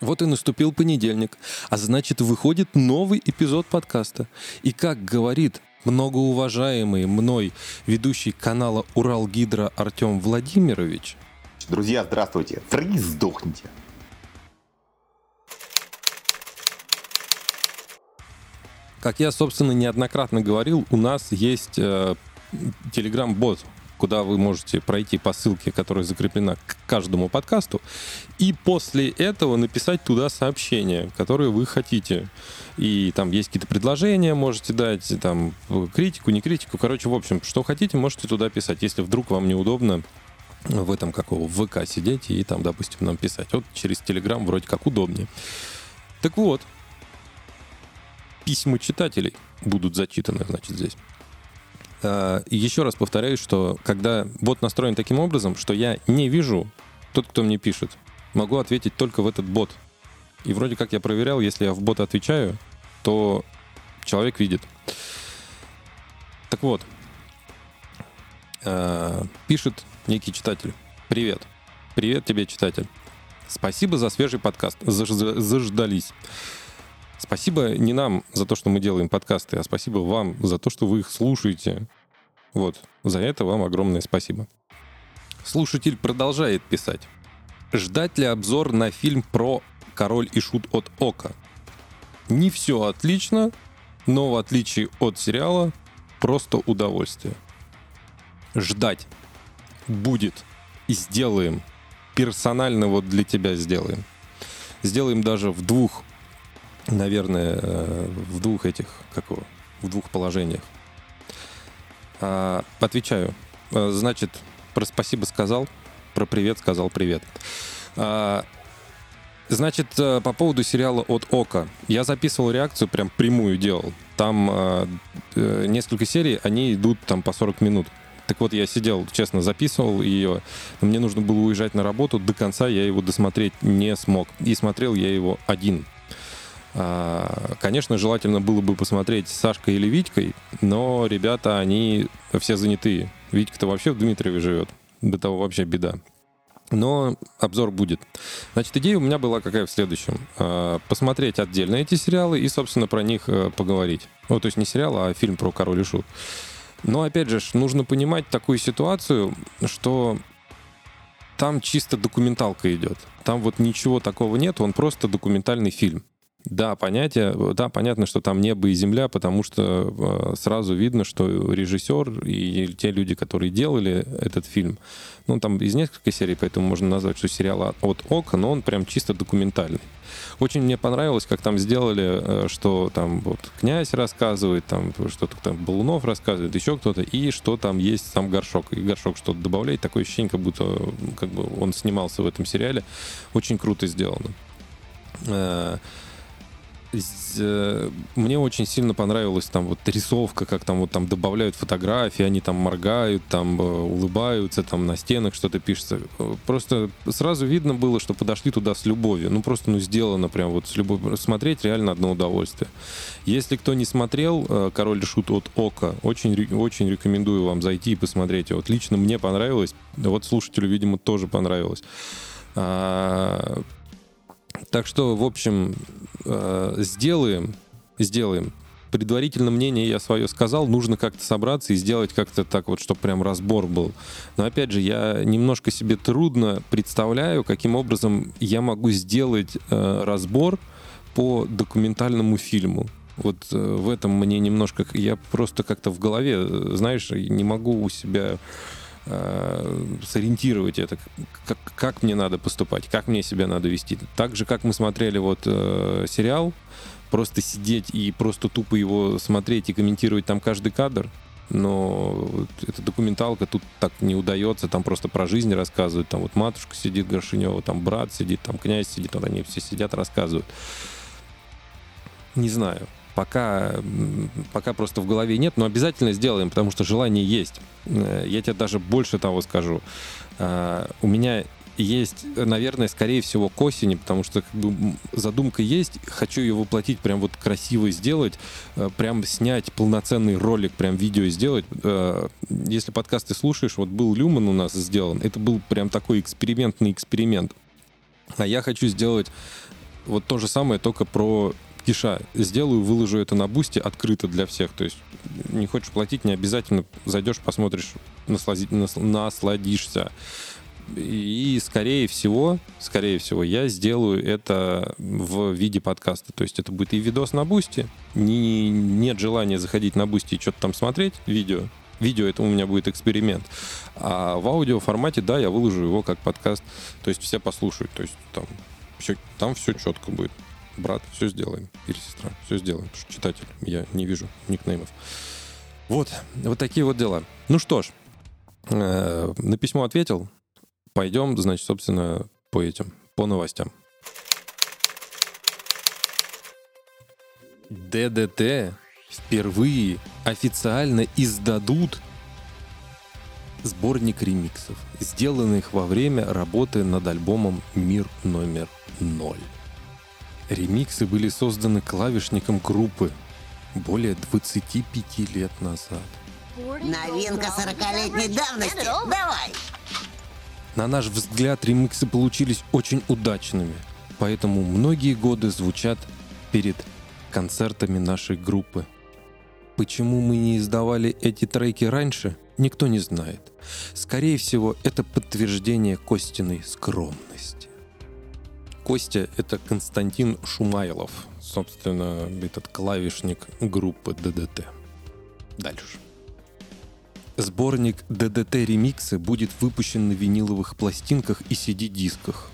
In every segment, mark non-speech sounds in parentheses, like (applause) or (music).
Вот и наступил понедельник, а значит выходит новый эпизод подкаста. И как говорит многоуважаемый мной ведущий канала Урал Гидро Артем Владимирович. Друзья, здравствуйте. Фриз сдохните. Как я, собственно, неоднократно говорил, у нас есть э, телеграм-бот, куда вы можете пройти по ссылке, которая закреплена к каждому подкасту, и после этого написать туда сообщение, которое вы хотите. И там есть какие-то предложения, можете дать, там, критику, не критику. Короче, в общем, что хотите, можете туда писать, если вдруг вам неудобно в этом какого ВК сидеть и там, допустим, нам писать. Вот через Телеграм вроде как удобнее. Так вот, письма читателей будут зачитаны, значит, здесь. А, еще раз повторяю, что когда бот настроен таким образом, что я не вижу тот, кто мне пишет, могу ответить только в этот бот. И вроде как я проверял, если я в бота отвечаю, то человек видит. Так вот, а, пишет некий читатель. Привет. Привет тебе, читатель. Спасибо за свежий подкаст. Заждались. Спасибо не нам за то, что мы делаем подкасты, а спасибо вам за то, что вы их слушаете. Вот, за это вам огромное спасибо. Слушатель продолжает писать. Ждать ли обзор на фильм про «Король и шут от Ока»? Не все отлично, но в отличие от сериала, просто удовольствие. Ждать. Будет. И сделаем. Персонально вот для тебя сделаем. Сделаем даже в двух наверное, э, в двух этих, как его, в двух положениях. А, отвечаю. Э, значит, про спасибо сказал, про привет сказал привет. А, значит, э, по поводу сериала от Ока. Я записывал реакцию, прям прямую делал. Там а, несколько серий, они идут там по 40 минут. Так вот, я сидел, честно, записывал ее. Мне нужно было уезжать на работу. До конца я его досмотреть не смог. И смотрел я его один. А, конечно, желательно было бы посмотреть с Сашкой или Витькой, но ребята, они все занятые. Витька-то вообще в Дмитриеве живет. До того вообще беда. Но обзор будет. Значит, идея у меня была какая в следующем. А, посмотреть отдельно эти сериалы и, собственно, про них э, поговорить. Ну, то есть не сериал, а фильм про Король и Шут. Но, опять же, нужно понимать такую ситуацию, что там чисто документалка идет. Там вот ничего такого нет, он просто документальный фильм. Да, понятие, да, понятно, что там небо и земля, потому что э, сразу видно, что режиссер и те люди, которые делали этот фильм, ну, там из нескольких серий, поэтому можно назвать, что сериал от Ока, но он прям чисто документальный. Очень мне понравилось, как там сделали, э, что там вот князь рассказывает, там что-то там Балунов рассказывает, еще кто-то, и что там есть сам Горшок. И Горшок что-то добавляет, такое ощущение, как будто как бы он снимался в этом сериале. Очень круто сделано. Э, Э, мне очень сильно понравилась там вот рисовка, как там вот там добавляют фотографии, они там моргают, там э, улыбаются, там на стенах что-то пишется. Просто сразу видно было, что подошли туда с любовью. Ну просто ну сделано прям вот с любовью. Смотреть реально одно удовольствие. Если кто не смотрел э, «Король шут от Ока», очень, очень рекомендую вам зайти и посмотреть. Вот лично мне понравилось, вот слушателю, видимо, тоже понравилось. А, так что, в общем, э, сделаем, сделаем. Предварительно мнение я свое сказал, нужно как-то собраться и сделать как-то так вот, чтобы прям разбор был. Но опять же, я немножко себе трудно представляю, каким образом я могу сделать э, разбор по документальному фильму. Вот э, в этом мне немножко... Я просто как-то в голове, знаешь, не могу у себя э, сориентировать это, как, как мне надо поступать, как мне себя надо вести. Так же, как мы смотрели вот э, сериал, просто сидеть и просто тупо его смотреть и комментировать там каждый кадр, но эта документалка тут так не удается, там просто про жизнь рассказывают, там вот матушка сидит Горшинева, там брат сидит, там князь сидит, вот они все сидят, рассказывают. Не знаю пока, пока просто в голове нет, но обязательно сделаем, потому что желание есть. Э, я тебе даже больше того скажу. Э, у меня есть, наверное, скорее всего, к осени, потому что как бы, задумка есть, хочу ее воплотить, прям вот красиво сделать, э, прям снять полноценный ролик, прям видео сделать. Если подкасты слушаешь, вот был Люман у нас сделан, это был прям такой экспериментный эксперимент. А я хочу сделать Вот то же самое, только про Киша. Сделаю, выложу это на бусте открыто для всех. То есть не хочешь платить, не обязательно зайдешь, посмотришь, наслади, нас, насладишься. И скорее всего, скорее всего, я сделаю это в виде подкаста. То есть это будет и видос на бусте. Не, нет желания заходить на бусте и что-то там смотреть, видео. Видео это у меня будет эксперимент. А в аудио формате, да, я выложу его как подкаст. То есть все послушают. То есть там все, там все четко будет. Брат, все сделаем. Или сестра, все сделаем. Потому что читатель, я не вижу никнеймов. Вот, вот такие вот дела. Ну что ж, э, на письмо ответил. Пойдем, значит, собственно, по этим, по новостям. ДДТ впервые официально издадут сборник ремиксов, сделанных во время работы над альбомом «Мир номер ноль». Ремиксы были созданы клавишником группы более 25 лет назад. Новинка 40-летней давности. Давай! На наш взгляд, ремиксы получились очень удачными, поэтому многие годы звучат перед концертами нашей группы. Почему мы не издавали эти треки раньше, никто не знает. Скорее всего, это подтверждение Костиной скромности. Костя — это Константин Шумайлов, собственно, этот клавишник группы ДДТ. Дальше. Сборник ДДТ ремиксы будет выпущен на виниловых пластинках и CD-дисках.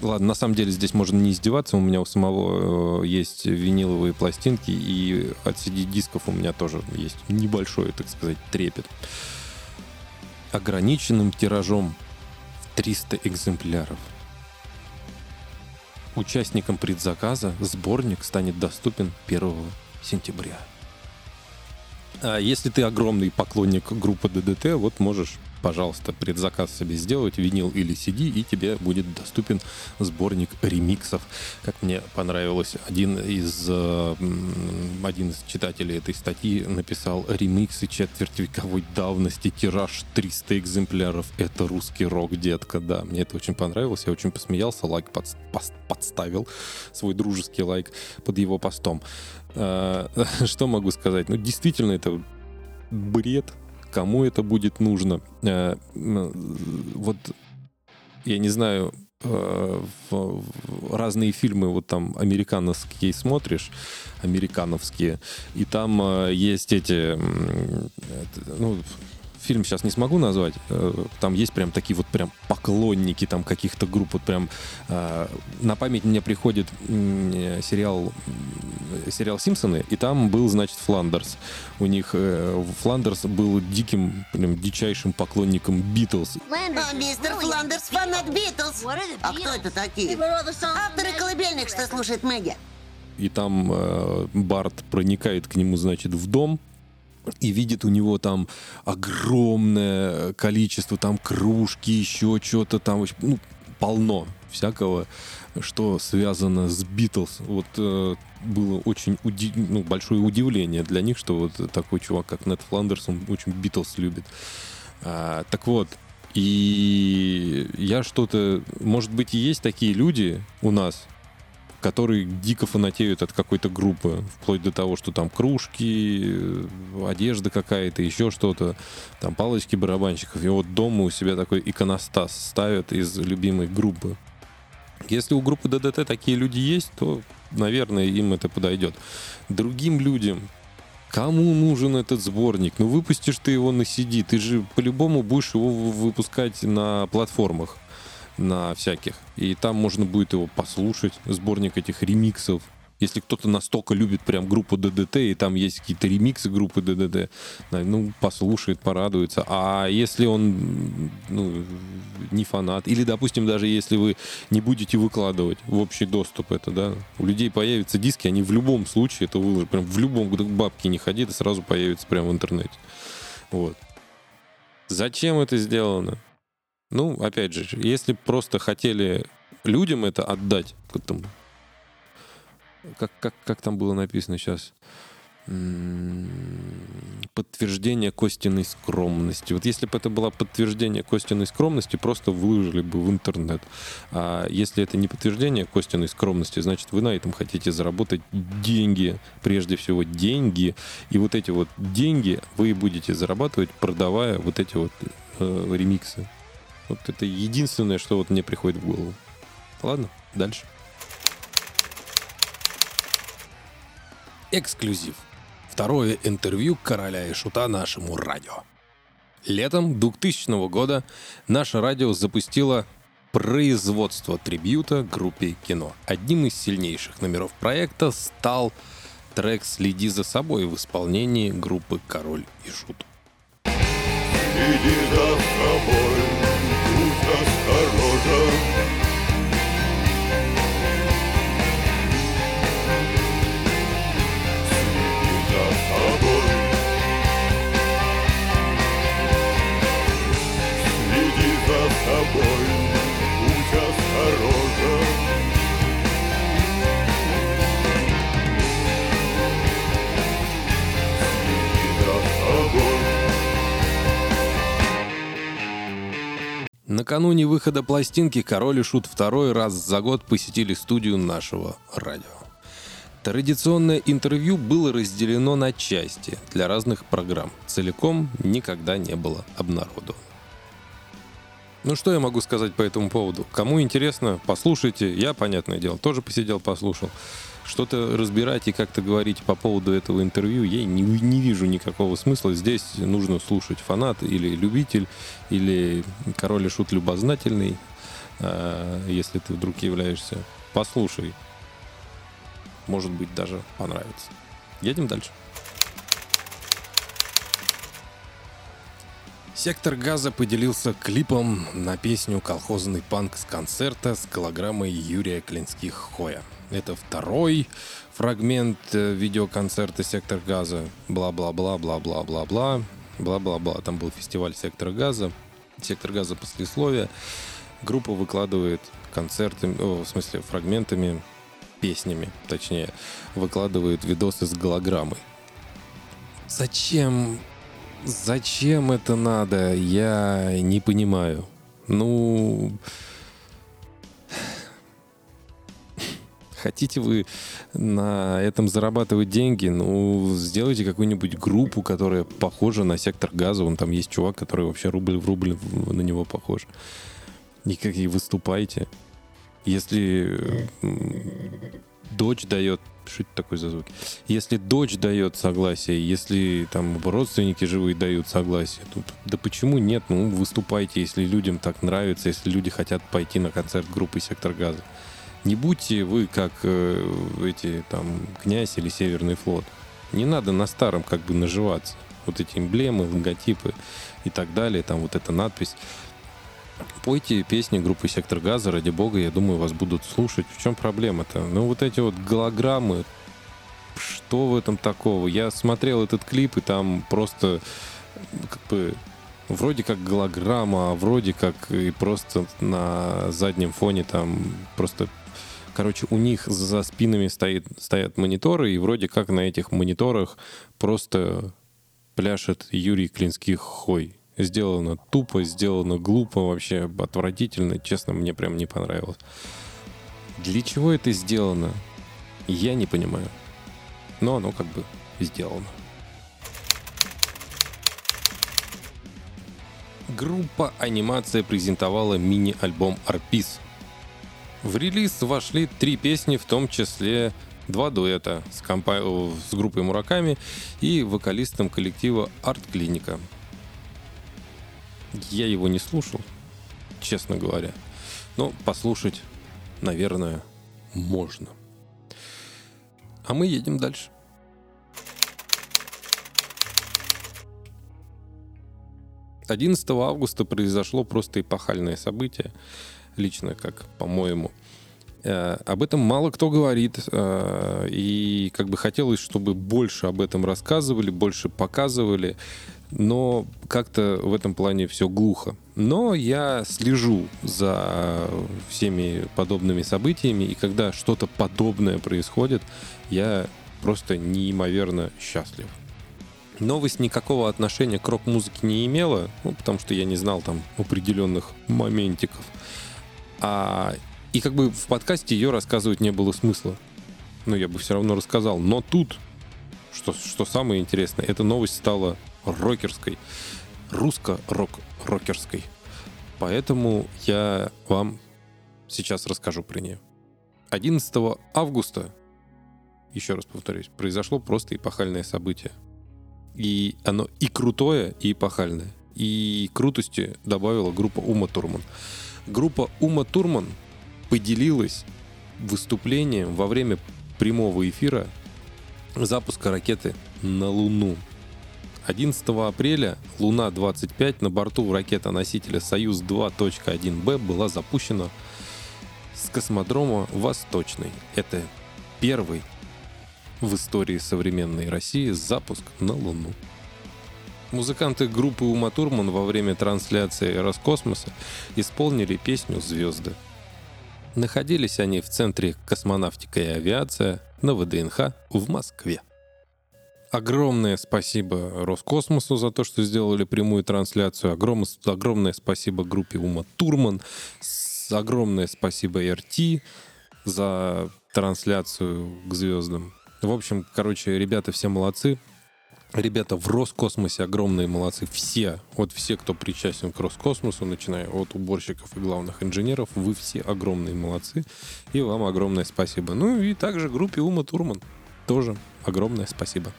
Ладно, на самом деле здесь можно не издеваться, у меня у самого э, есть виниловые пластинки, и от CD-дисков у меня тоже есть небольшой, так сказать, трепет. Ограниченным тиражом в 300 экземпляров. Участникам предзаказа сборник станет доступен 1 сентября. А если ты огромный поклонник группы ДДТ, вот можешь пожалуйста, предзаказ себе сделать, винил или CD, и тебе будет доступен сборник ремиксов. Как мне понравилось, один из, э, один из читателей этой статьи написал «Ремиксы четвертьвековой давности, тираж 300 экземпляров. Это русский рок, детка». Да, мне это очень понравилось, я очень посмеялся, лайк под, подставил, свой дружеский лайк под его постом. Э, (laughs) что могу сказать? Ну, действительно, это бред, кому это будет нужно. Э, вот я не знаю, э, разные фильмы, вот там американовские смотришь, американовские, и там э, есть эти, ну, фильм сейчас не смогу назвать. Э, там есть прям такие вот прям поклонники там каких-то групп. Вот прям э, на память мне приходит сериал сериал Симпсоны, и там был, значит, Фландерс. У них э, Фландерс был диким, прям дичайшим поклонником Битлз. А мистер Фландерс фанат Битлз. А кто это такие? Авторы колыбельных, что слушает Мэгги. И там э, Барт проникает к нему, значит, в дом, и видит у него там огромное количество там кружки, еще что-то там, ну, полно всякого, что связано с Битлз. Вот э, было очень уди- ну, большое удивление для них, что вот такой чувак, как Нед Фландерс, он очень Битлз любит. А, так вот, и я что-то... Может быть, и есть такие люди у нас, которые дико фанатеют от какой-то группы, вплоть до того, что там кружки, э, одежда какая-то, еще что-то, там палочки барабанщиков. И вот дома у себя такой иконостас ставят из любимой группы. Если у группы ДДТ такие люди есть, то, наверное, им это подойдет. Другим людям, кому нужен этот сборник? Ну, выпустишь ты его на CD, ты же по-любому будешь его выпускать на платформах на всяких. И там можно будет его послушать, сборник этих ремиксов. Если кто-то настолько любит прям группу ДДТ, и там есть какие-то ремиксы группы ДДТ, ну, послушает, порадуется. А если он ну, не фанат, или, допустим, даже если вы не будете выкладывать в общий доступ это, да, у людей появятся диски, они в любом случае это выложат, прям в любом, бабки не ходи, это сразу появится прямо в интернете. Вот. Зачем это сделано? Ну, опять же, если просто хотели людям это отдать, как как, как, там было написано сейчас, подтверждение Костиной скромности. Вот если бы это было подтверждение Костиной скромности, просто выложили бы в интернет. А если это не подтверждение Костиной скромности, значит, вы на этом хотите заработать деньги, прежде всего деньги. И вот эти вот деньги вы будете зарабатывать, продавая вот эти вот э, ремиксы. Вот это единственное, что вот мне приходит в голову. Ладно, дальше. Эксклюзив. Второе интервью короля и шута нашему радио. Летом 2000 года наше радио запустило производство трибюта группе кино. Одним из сильнейших номеров проекта стал трек «Следи за собой» в исполнении группы «Король и Шут». Следи за собой, Накануне выхода пластинки Король и Шут второй раз за год посетили студию нашего радио. Традиционное интервью было разделено на части для разных программ. Целиком никогда не было обнародовано. Ну, что я могу сказать по этому поводу? Кому интересно, послушайте. Я, понятное дело, тоже посидел, послушал. Что-то разбирать и как-то говорить по поводу этого интервью я не, не вижу никакого смысла. Здесь нужно слушать фанат или любитель, или король и шут любознательный, э, если ты вдруг являешься. Послушай. Может быть, даже понравится. Едем дальше. Сектор газа поделился клипом на песню «Колхозный панк» с концерта с голограммой Юрия Клинских Хоя. Это второй фрагмент э, видеоконцерта «Сектор газа». Бла-бла-бла, бла-бла-бла-бла, бла-бла-бла. Там был фестиваль «Сектор газа». «Сектор газа» послесловие. Группа выкладывает концертами, о, в смысле фрагментами, песнями, точнее, выкладывает видосы с голограммой. Зачем Зачем это надо, я не понимаю. Ну, хотите вы на этом зарабатывать деньги, ну, сделайте какую-нибудь группу, которая похожа на сектор газа. Вон там есть чувак, который вообще рубль в рубль на него похож. И как и выступайте. Если дочь дает что это такое за звуки? Если дочь дает согласие, если там родственники живые дают согласие, тут, да почему нет? Ну, выступайте, если людям так нравится, если люди хотят пойти на концерт группы «Сектор газа». Не будьте вы как э, эти там князь или Северный флот. Не надо на старом как бы наживаться. Вот эти эмблемы, логотипы и так далее, там вот эта надпись. Пойте песни группы «Сектор газа», ради бога, я думаю, вас будут слушать. В чем проблема-то? Ну, вот эти вот голограммы, что в этом такого? Я смотрел этот клип, и там просто как бы вроде как голограмма, а вроде как и просто на заднем фоне там просто Короче, у них за спинами стоит, стоят мониторы, и вроде как на этих мониторах просто пляшет Юрий Клинских Хой сделано тупо, сделано глупо, вообще отвратительно. Честно, мне прям не понравилось. Для чего это сделано, я не понимаю. Но оно как бы сделано. Группа анимация презентовала мини-альбом «Арпис». В релиз вошли три песни, в том числе два дуэта с, компа... с группой Мураками и вокалистом коллектива «Арт Клиника». Я его не слушал, честно говоря. Но послушать, наверное, можно. А мы едем дальше. Одиннадцатого августа произошло просто эпохальное событие, лично как, по-моему. Э, об этом мало кто говорит, э, и как бы хотелось, чтобы больше об этом рассказывали, больше показывали но как-то в этом плане все глухо. Но я слежу за всеми подобными событиями, и когда что-то подобное происходит, я просто неимоверно счастлив. Новость никакого отношения к рок-музыке не имела, ну, потому что я не знал там определенных моментиков. А, и как бы в подкасте ее рассказывать не было смысла. Но я бы все равно рассказал. Но тут, что, что самое интересное, эта новость стала рокерской. Русско-рок-рокерской. Поэтому я вам сейчас расскажу про нее. 11 августа, еще раз повторюсь, произошло просто эпохальное событие. И оно и крутое, и эпохальное. И крутости добавила группа Ума Турман. Группа Ума Турман поделилась выступлением во время прямого эфира запуска ракеты на Луну. 11 апреля Луна-25 на борту ракета-носителя «Союз-2.1Б» была запущена с космодрома Восточный. Это первый в истории современной России запуск на Луну. Музыканты группы Ума Турман во время трансляции Роскосмоса исполнили песню «Звезды». Находились они в Центре космонавтика и авиация на ВДНХ в Москве. Огромное спасибо Роскосмосу за то, что сделали прямую трансляцию. Огром, огромное спасибо группе Ума Турман. Огромное спасибо РТ за трансляцию к звездам. В общем, короче, ребята все молодцы. Ребята в Роскосмосе огромные молодцы. Все, вот все, кто причастен к Роскосмосу, начиная от уборщиков и главных инженеров, вы все огромные молодцы. И вам огромное спасибо. Ну и также группе Ума Турман тоже огромное спасибо.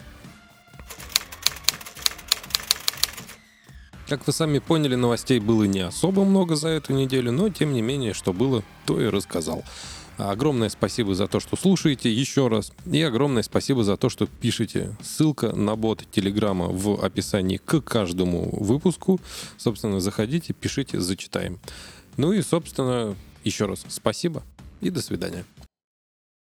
Как вы сами поняли, новостей было не особо много за эту неделю, но тем не менее, что было, то и рассказал. Огромное спасибо за то, что слушаете еще раз. И огромное спасибо за то, что пишете. Ссылка на бот Телеграма в описании к каждому выпуску. Собственно, заходите, пишите, зачитаем. Ну и, собственно, еще раз спасибо и до свидания.